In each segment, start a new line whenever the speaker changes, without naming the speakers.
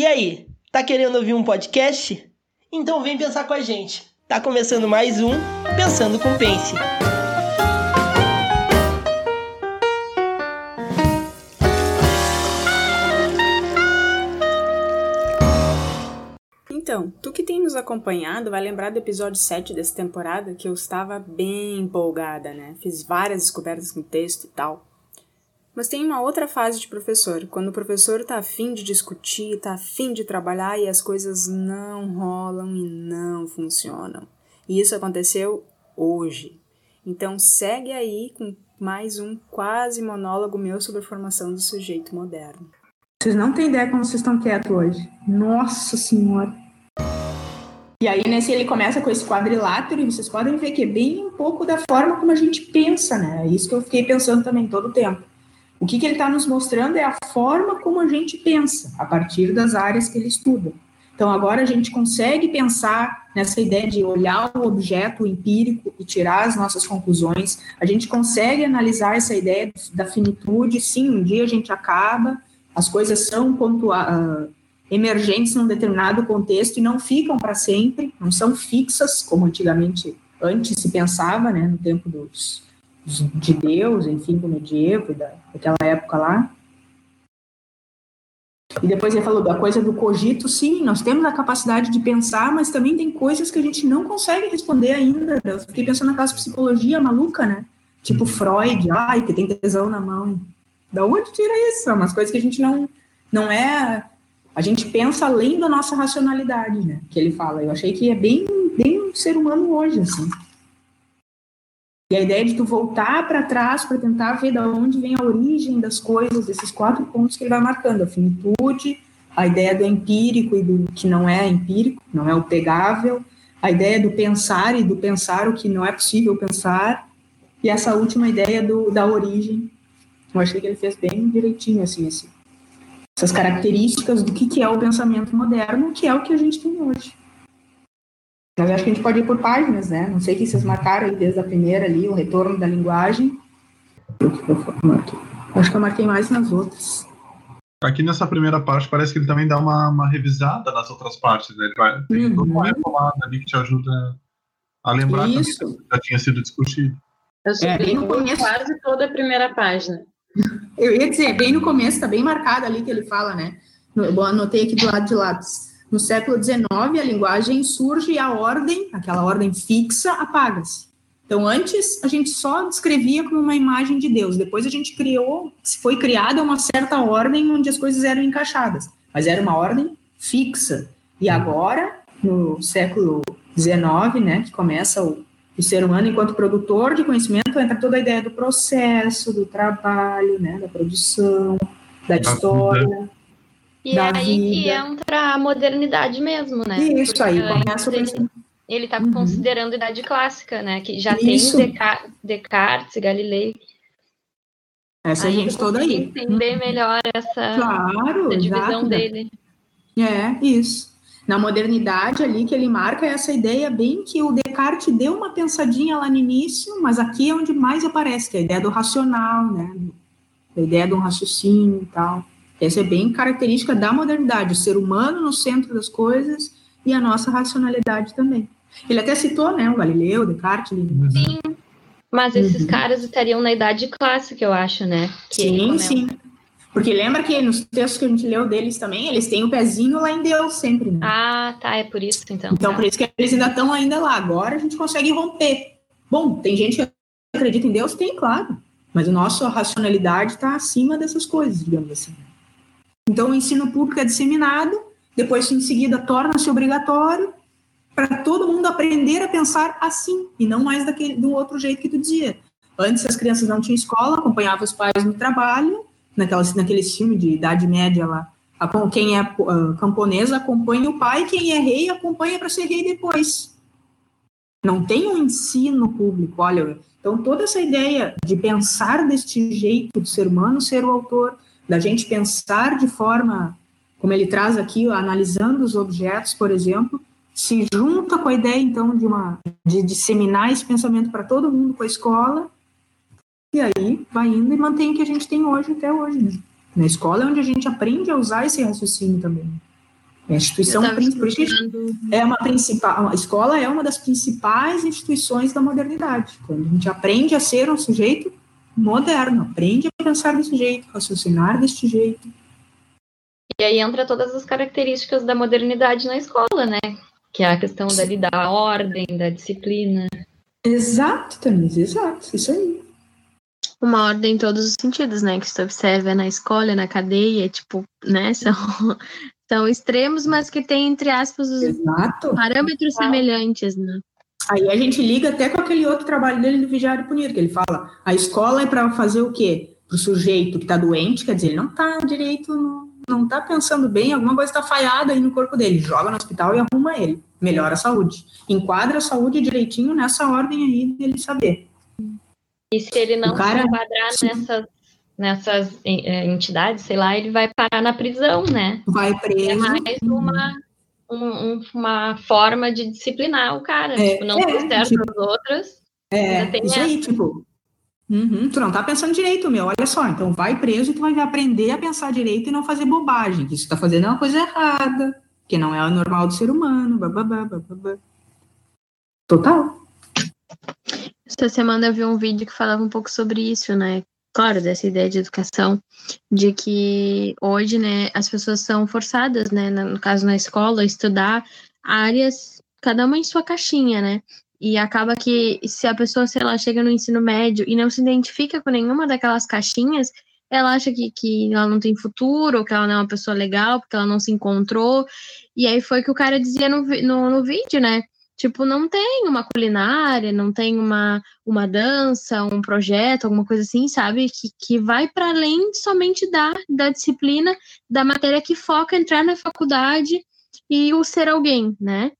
E aí, tá querendo ouvir um podcast? Então vem pensar com a gente. Tá começando mais um Pensando com Pense.
Então, tu que tem nos acompanhado vai lembrar do episódio 7 dessa temporada que eu estava bem empolgada, né? Fiz várias descobertas com texto e tal. Mas tem uma outra fase de professor, quando o professor tá afim de discutir, tá afim de trabalhar e as coisas não rolam e não funcionam. E isso aconteceu hoje. Então segue aí com mais um quase monólogo meu sobre a formação do sujeito moderno.
Vocês não têm ideia como vocês estão quietos hoje. Nossa Senhora! E aí, nesse, ele começa com esse quadrilátero, e vocês podem ver que é bem um pouco da forma como a gente pensa, né? É isso que eu fiquei pensando também todo o tempo. O que, que ele está nos mostrando é a forma como a gente pensa, a partir das áreas que ele estuda. Então, agora a gente consegue pensar nessa ideia de olhar o objeto empírico e tirar as nossas conclusões. A gente consegue analisar essa ideia da finitude. Sim, um dia a gente acaba, as coisas são pontua emergentes num determinado contexto e não ficam para sempre, não são fixas, como antigamente, antes se pensava, né, no tempo dos, de Deus, enfim, do medievo, da, daquela época lá. E depois ele falou da coisa do cogito, sim, nós temos a capacidade de pensar, mas também tem coisas que a gente não consegue responder ainda. Eu fiquei pensando naquelas psicologia maluca, né? Tipo Freud, ai, que tem tesão na mão. Da onde tira isso? É umas coisas que a gente não, não é a gente pensa além da nossa racionalidade, né? Que ele fala. Eu achei que é bem, bem um ser humano hoje, assim. E a ideia de tu voltar para trás para tentar ver de onde vem a origem das coisas, esses quatro pontos que ele vai marcando: a finitude, a ideia do empírico e do que não é empírico, não é o pegável, a ideia do pensar e do pensar o que não é possível pensar, e essa última ideia do, da origem. Eu achei que ele fez bem direitinho, assim, assim essas características do que, que é o pensamento moderno, que é o que a gente tem hoje. Mas acho que a gente pode ir por páginas, né? Não sei que vocês marcaram aí desde a primeira ali, o retorno da linguagem. Acho que eu marquei mais nas outras.
Aqui nessa primeira parte parece que ele também dá uma, uma revisada nas outras partes, né? Ele vai, tem uhum. uma retomada ali que te ajuda a lembrar Isso. que já tinha sido discutido.
Eu subi é, quase toda a primeira página.
Eu ia dizer, bem no começo, está bem marcado ali que ele fala, né? Eu anotei aqui do lado de lápis. No século XIX, a linguagem surge e a ordem, aquela ordem fixa, apaga-se. Então, antes, a gente só descrevia como uma imagem de Deus. Depois, a gente criou, foi criada uma certa ordem onde as coisas eram encaixadas. Mas era uma ordem fixa. E agora, no século XIX, né, que começa o o ser humano enquanto produtor de conhecimento entra toda a ideia do processo, do trabalho, né, da produção, da história.
E é aí vida. que entra a modernidade mesmo, né?
Isso Porque aí começa
ele, ele está uhum. considerando a idade clássica, né? Que já Isso. tem Descartes, Galilei.
Essa aí gente toda aí.
Entender melhor essa, claro, essa divisão exato. dele.
É, isso na modernidade ali que ele marca essa ideia bem que o Descartes deu uma pensadinha lá no início, mas aqui é onde mais aparece, que é a ideia do racional, né? A ideia de um raciocínio e tal. Essa é bem característica da modernidade, o ser humano no centro das coisas e a nossa racionalidade também. Ele até citou, né, o Galileu, Descartes. Ele...
Sim, mas esses uhum. caras estariam na idade clássica, eu acho, né?
Que sim, sim. Porque lembra que nos textos que a gente leu deles também, eles têm o pezinho lá em Deus sempre, né?
Ah, tá, é por isso então.
Então,
tá.
por isso que eles ainda estão ainda lá. Agora a gente consegue romper. Bom, tem gente que acredita em Deus? Tem, claro. Mas a nossa racionalidade está acima dessas coisas, digamos assim. Então, o ensino público é disseminado, depois, em seguida, torna-se obrigatório para todo mundo aprender a pensar assim, e não mais daquele, do outro jeito que tu dizia. Antes, as crianças não tinham escola, acompanhavam os pais no trabalho, naquela, naquele filme de Idade Média lá. Quem é uh, camponesa acompanha o pai, quem é rei acompanha para ser rei depois. Não tem um ensino público, olha. Então, toda essa ideia de pensar deste jeito, do ser humano ser o autor, da gente pensar de forma, como ele traz aqui, analisando os objetos, por exemplo, se junta com a ideia, então, de, uma, de disseminar esse pensamento para todo mundo com a escola, e aí vai indo e mantém o que a gente tem hoje até hoje, né? Na escola é onde a gente aprende a usar esse raciocínio também. É a instituição. É uma principal. A escola é uma das principais instituições da modernidade. Quando a gente aprende a ser um sujeito moderno, aprende a pensar desse jeito, raciocinar deste jeito.
E aí entra todas as características da modernidade na escola, né? Que é a questão dali da ordem, da disciplina.
Exato, Tanise, exato, isso aí.
Uma ordem em todos os sentidos, né? Que você observa na escola, na cadeia, tipo, né? São, são extremos, mas que tem, entre aspas, os exato. parâmetros exato. semelhantes, né?
Aí a gente liga até com aquele outro trabalho dele do Vigiar e Punir, que ele fala, a escola é para fazer o quê? Para o sujeito que está doente, quer dizer, ele não está direito não tá pensando bem, alguma coisa está falhada aí no corpo dele, joga no hospital e arruma ele, melhora a saúde. Enquadra a saúde direitinho nessa ordem aí dele saber.
E se ele não cara, se enquadrar nessas, nessas é, entidades, sei lá, ele vai parar na prisão, né?
Vai preso. É
mais uma, um, uma forma de disciplinar o cara. É, tipo, não é, certo tipo, as outras.
É, isso essa. aí, tipo, Uhum, tu não tá pensando direito, meu. Olha só, então vai preso e tu vai aprender a pensar direito e não fazer bobagem. Que isso tá fazendo é uma coisa errada, que não é o normal do ser humano. Bababá, bababá. Total.
Essa semana eu vi um vídeo que falava um pouco sobre isso, né? Claro, dessa ideia de educação, de que hoje, né, as pessoas são forçadas, né, no caso na escola, a estudar áreas, cada uma em sua caixinha, né? E acaba que se a pessoa, sei lá, chega no ensino médio e não se identifica com nenhuma daquelas caixinhas, ela acha que, que ela não tem futuro, ou que ela não é uma pessoa legal, porque ela não se encontrou. E aí foi que o cara dizia no, no, no vídeo, né? Tipo, não tem uma culinária, não tem uma, uma dança, um projeto, alguma coisa assim, sabe? Que, que vai para além somente da, da disciplina, da matéria que foca entrar na faculdade e o ser alguém, né?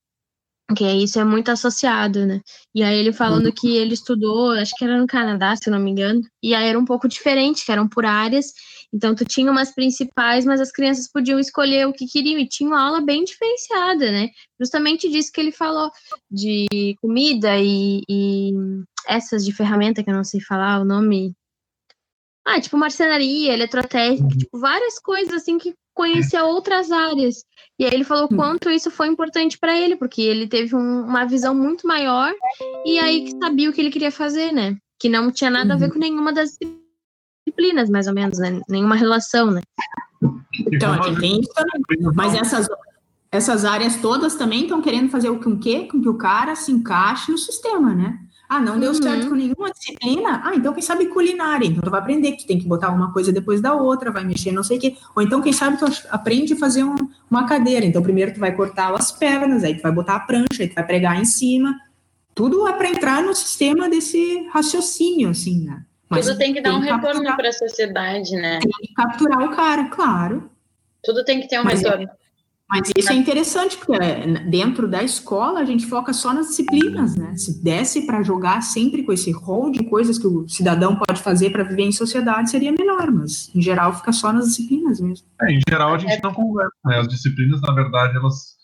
Que isso é muito associado, né? E aí ele falando uhum. que ele estudou, acho que era no Canadá, se eu não me engano, e aí era um pouco diferente, que eram por áreas, então tu tinha umas principais, mas as crianças podiam escolher o que queriam, e tinha uma aula bem diferenciada, né? Justamente disso que ele falou, de comida e, e essas de ferramenta, que eu não sei falar o nome, ah, tipo marcenaria, eletrotécnica, uhum. tipo, várias coisas assim que conhecia outras áreas. E aí ele falou hum. quanto isso foi importante para ele, porque ele teve um, uma visão muito maior e aí que sabia o que ele queria fazer, né? Que não tinha nada a ver uhum. com nenhuma das disciplinas, mais ou menos, né? Nenhuma relação, né?
Então, tem isso também. Mas essas, essas áreas todas também estão querendo fazer o com quê? Com que o cara se encaixe no sistema, né? Ah, não deu uhum. certo com nenhuma disciplina? Ah, então quem sabe culinária. Então tu vai aprender que tu tem que botar uma coisa depois da outra, vai mexer não sei o quê. Ou então quem sabe tu aprende a fazer um, uma cadeira. Então primeiro tu vai cortar as pernas, aí tu vai botar a prancha, aí tu vai pregar em cima. Tudo é para entrar no sistema desse raciocínio, assim, né?
Mas Tudo tem que dar um retorno para a sociedade, né?
Tem que capturar o cara, claro.
Tudo tem que ter um Mas é retorno.
Mas isso é interessante, porque é, dentro da escola a gente foca só nas disciplinas, né? Se desse para jogar sempre com esse rol de coisas que o cidadão pode fazer para viver em sociedade, seria melhor, mas em geral fica só nas disciplinas mesmo.
É, em geral a gente não conversa, né? As disciplinas, na verdade, elas.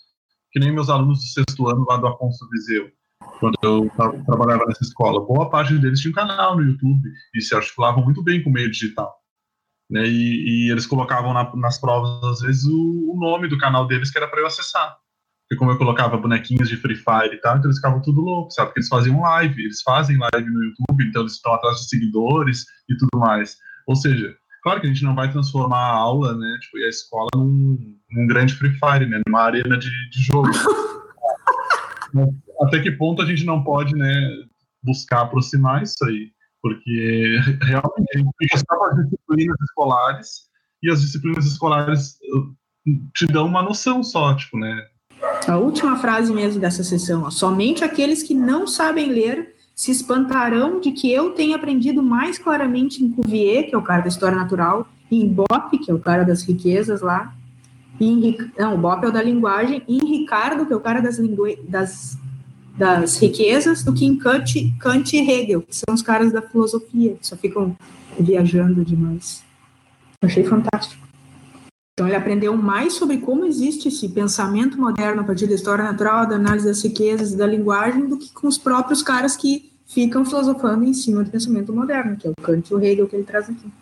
Que nem meus alunos do sexto ano lá do Afonso Viseu, quando eu trabalhava nessa escola, boa parte deles tinha um canal no YouTube e se articulavam muito bem com o meio digital. Né, e, e, eles colocavam na, nas provas, às vezes, o, o, nome do canal deles que era para eu acessar. Porque como eu colocava bonequinhos de Free Fire e tal, então eles ficavam tudo loucos, sabe? Porque eles faziam live, eles fazem live no YouTube, então eles estão atrás de seguidores e tudo mais. Ou seja, claro que a gente não vai transformar a aula, né, tipo, e a escola num, num grande Free Fire, né, numa arena de, de jogo. Até que ponto a gente não pode, né, buscar aproximar isso aí? Porque realmente a gente com as disciplinas escolares e as disciplinas escolares te dão uma noção só, tipo, né?
A última frase mesmo dessa sessão, ó, somente aqueles que não sabem ler se espantarão de que eu tenha aprendido mais claramente em Cuvier, que é o cara da história natural, e em Bopp, que é o cara das riquezas lá, e em, não, o Bopp é o da linguagem, e em Ricardo, que é o cara das, das das riquezas do que em Kant, Kant e Hegel, que são os caras da filosofia, que só ficam viajando demais. achei fantástico. Então ele aprendeu mais sobre como existe esse pensamento moderno a partir da história natural, da análise das riquezas e da linguagem, do que com os próprios caras que ficam filosofando em cima do pensamento moderno, que é o Kant e o Hegel que ele traz aqui.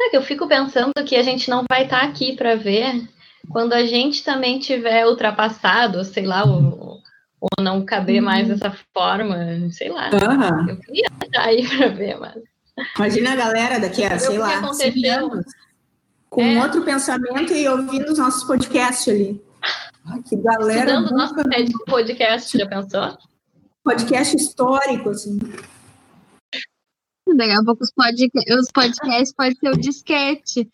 É eu fico pensando que a gente não vai estar aqui para ver quando a gente também tiver ultrapassado, sei lá, ou, ou não caber uhum. mais dessa forma, sei lá. Uhum. Eu queria estar aí para ver, mas.
Imagina a galera daqui a, sei lá, anos, com é. outro pensamento e ouvindo os nossos podcasts ali. Ai, que galera.
Estudando nosso podcast, já pensou?
Podcast histórico, assim.
Daqui a pouco os, podca os podcasts podem ser o disquete.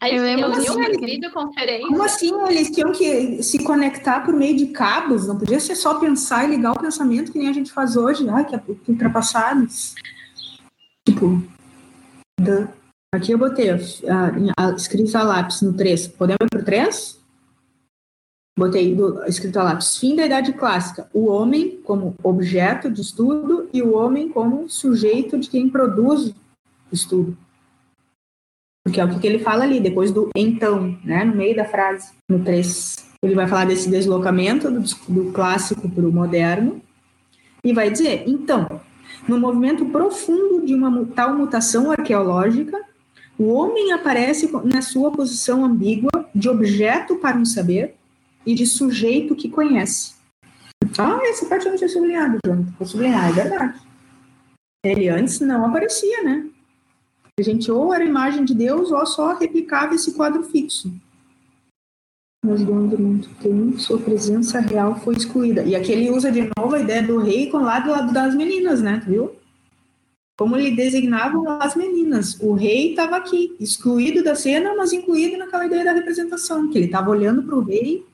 Aí eu lembro assim.
Como assim? Eles tinham que se conectar por meio de cabos, não podia ser só pensar e ligar o pensamento que nem a gente faz hoje. Ai, que, que ultrapassados. Tipo, aqui eu botei a, a, a, escrito a lápis no 3. Podemos ir pro 3? Botei do, escrito a lápis. Fim da Idade Clássica. O homem como objeto de estudo e o homem como sujeito de quem produz o estudo. Porque é o que ele fala ali, depois do então, né, no meio da frase, no 3. Ele vai falar desse deslocamento do, do clássico para o moderno e vai dizer: então, no movimento profundo de uma tal mutação arqueológica, o homem aparece na sua posição ambígua de objeto para um saber e de sujeito que conhece. Ah, essa parte eu não tinha sublinhado, João. Vou sublinhar, é verdade. Ele antes não aparecia, né? A gente ou era imagem de Deus ou só replicava esse quadro fixo. Mas do muito tempo, sua presença real foi excluída. E aqui ele usa de novo a ideia do rei com lá do lado das meninas, né? Viu? Como ele designava as meninas. O rei estava aqui, excluído da cena, mas incluído naquela ideia da representação, que ele estava olhando para o rei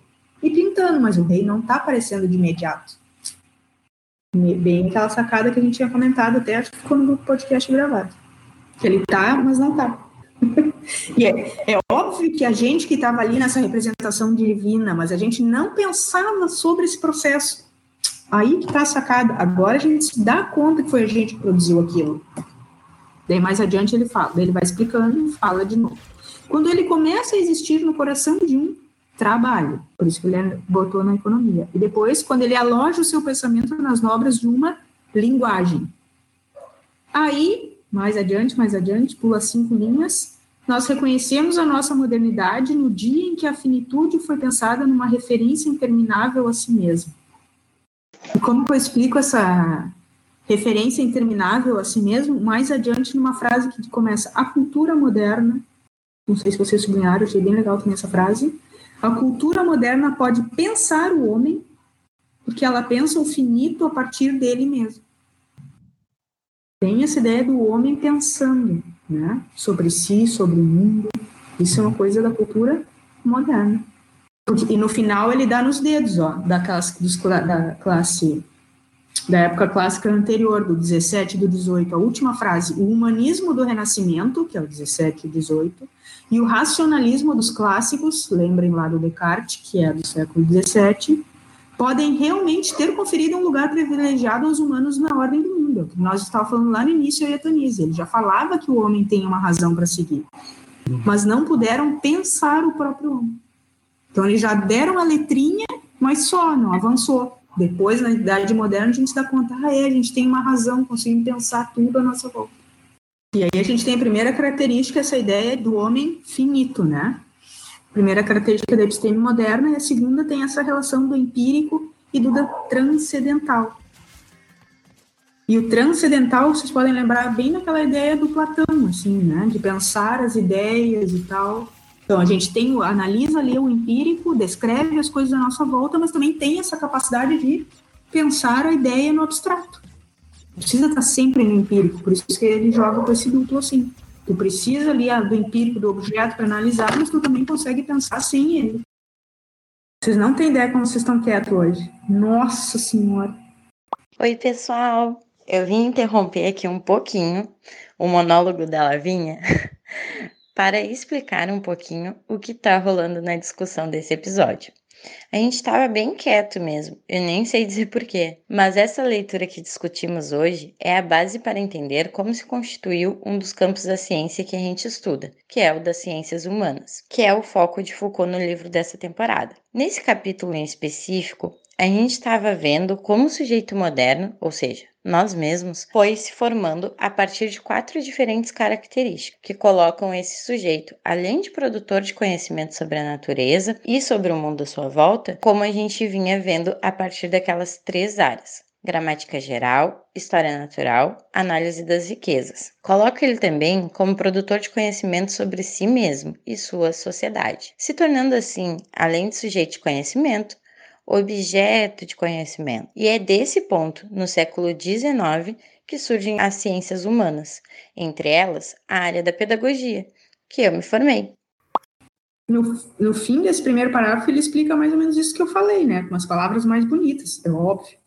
e pintando, mas o rei não está aparecendo de imediato. Bem aquela sacada que a gente tinha comentado até, acho que ficou no podcast gravado que ele tá, mas não tá. e é, é, óbvio que a gente que estava ali nessa representação divina, mas a gente não pensava sobre esse processo. Aí que está a sacada. Agora a gente se dá conta que foi a gente que produziu aquilo. Daí mais adiante ele fala, ele vai explicando e fala de novo. Quando ele começa a existir no coração de um trabalho, por isso que ele botou na economia. E depois, quando ele aloja o seu pensamento nas obras de uma linguagem. Aí mais adiante, mais adiante, pula cinco linhas. Nós reconhecemos a nossa modernidade no dia em que a finitude foi pensada numa referência interminável a si mesmo. E como eu explico essa referência interminável a si mesmo? Mais adiante, numa frase que começa: A cultura moderna. Não sei se vocês sublinharam, achei bem legal também essa frase. A cultura moderna pode pensar o homem, porque ela pensa o finito a partir dele mesmo tem essa ideia do homem pensando, né, sobre si, sobre o mundo. Isso é uma coisa da cultura moderna. E no final ele dá nos dedos, ó, da classe, dos, da classe da época clássica anterior, do 17 e do 18, a última frase, o humanismo do Renascimento, que é o 17 e 18, e o racionalismo dos clássicos, lembrem lá do Descartes, que é do século 17, podem realmente ter conferido um lugar privilegiado aos humanos na ordem do mundo. Nós estávamos falando lá no início, a ele já falava que o homem tem uma razão para seguir, mas não puderam pensar o próprio homem. Então, eles já deram a letrinha, mas só, não avançou. Depois, na Idade Moderna, a gente se dá conta, ah, é, a gente tem uma razão, conseguimos pensar tudo à nossa volta. E aí a gente tem a primeira característica, essa ideia do homem finito, né? primeira característica da episteme moderna, e a segunda tem essa relação do empírico e do transcendental. E o transcendental, vocês podem lembrar bem daquela ideia do Platão, assim, né, de pensar as ideias e tal. Então, a gente tem, analisa ali o empírico, descreve as coisas à nossa volta, mas também tem essa capacidade de pensar a ideia no abstrato. Precisa estar sempre no empírico, por isso que ele joga com esse duplo assim. Tu precisa ali do empírico do objeto para analisar, mas tu também consegue pensar sem ele. Vocês não têm ideia como vocês estão quietos hoje. Nossa Senhora.
Oi, pessoal. Eu vim interromper aqui um pouquinho o monólogo da Lavinha para explicar um pouquinho o que está rolando na discussão desse episódio. A gente estava bem quieto mesmo, eu nem sei dizer porquê, mas essa leitura que discutimos hoje é a base para entender como se constituiu um dos campos da ciência que a gente estuda, que é o das ciências humanas, que é o foco de Foucault no livro dessa temporada. Nesse capítulo em específico, a gente estava vendo como o sujeito moderno, ou seja, nós mesmos, foi se formando a partir de quatro diferentes características que colocam esse sujeito, além de produtor de conhecimento sobre a natureza e sobre o mundo à sua volta, como a gente vinha vendo a partir daquelas três áreas: gramática geral, história natural, análise das riquezas. Coloca ele também como produtor de conhecimento sobre si mesmo e sua sociedade, se tornando assim, além de sujeito de conhecimento, objeto de conhecimento. E é desse ponto, no século XIX, que surgem as ciências humanas, entre elas a área da pedagogia, que eu me formei.
No, no fim desse primeiro parágrafo, ele explica mais ou menos isso que eu falei, né? Com as palavras mais bonitas, é óbvio.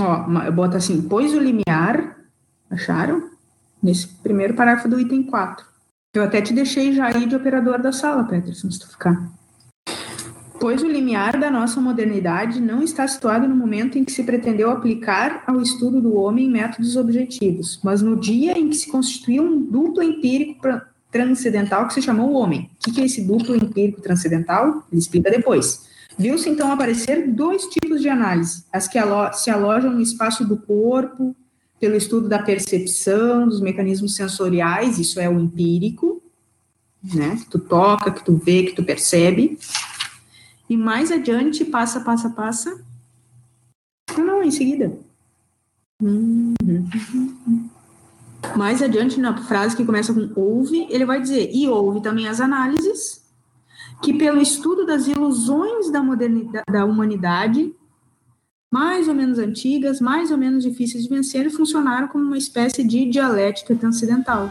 Ó, boto assim, pois o limiar, acharam? Nesse primeiro parágrafo do item 4. Eu até te deixei já aí de operador da sala, Peterson, se tu ficar pois o limiar da nossa modernidade não está situado no momento em que se pretendeu aplicar ao estudo do homem métodos objetivos, mas no dia em que se constituiu um duplo empírico transcendental que se chamou o homem. O que é esse duplo empírico transcendental? Ele explica depois. Viu-se então aparecer dois tipos de análise: as que se alojam no espaço do corpo, pelo estudo da percepção, dos mecanismos sensoriais, isso é o empírico, né? Que tu toca, que tu vê, que tu percebe e mais adiante, passa, passa, passa. Não, não, em seguida. Mais adiante, na frase que começa com ouve, ele vai dizer, e ouve também as análises, que pelo estudo das ilusões da, modernidade, da humanidade, mais ou menos antigas, mais ou menos difíceis de vencer, funcionaram como uma espécie de dialética transcendental.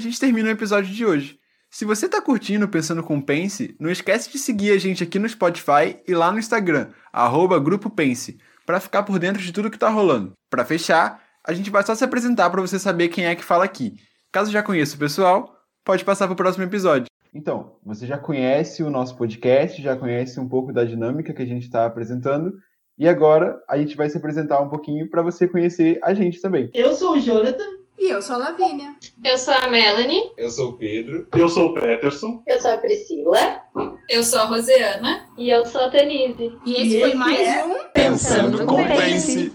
Gente termina o episódio de hoje. Se você tá curtindo Pensando com Pense, não esquece de seguir a gente aqui no Spotify e lá no Instagram, arroba Grupo Pense, para ficar por dentro de tudo que tá rolando. Para fechar, a gente vai só se apresentar para você saber quem é que fala aqui. Caso já conheça o pessoal, pode passar para o próximo episódio. Então, você já conhece o nosso podcast, já conhece um pouco da dinâmica que a gente está apresentando, e agora a gente vai se apresentar um pouquinho para você conhecer a gente também.
Eu sou o Jonathan.
E eu sou a Lavínia.
Eu sou a Melanie.
Eu sou o Pedro.
Eu sou o Peterson.
Eu sou a Priscila.
Eu sou a Rosiana.
E eu sou a Denise.
E esse e foi mais é um
Pensando com Pense.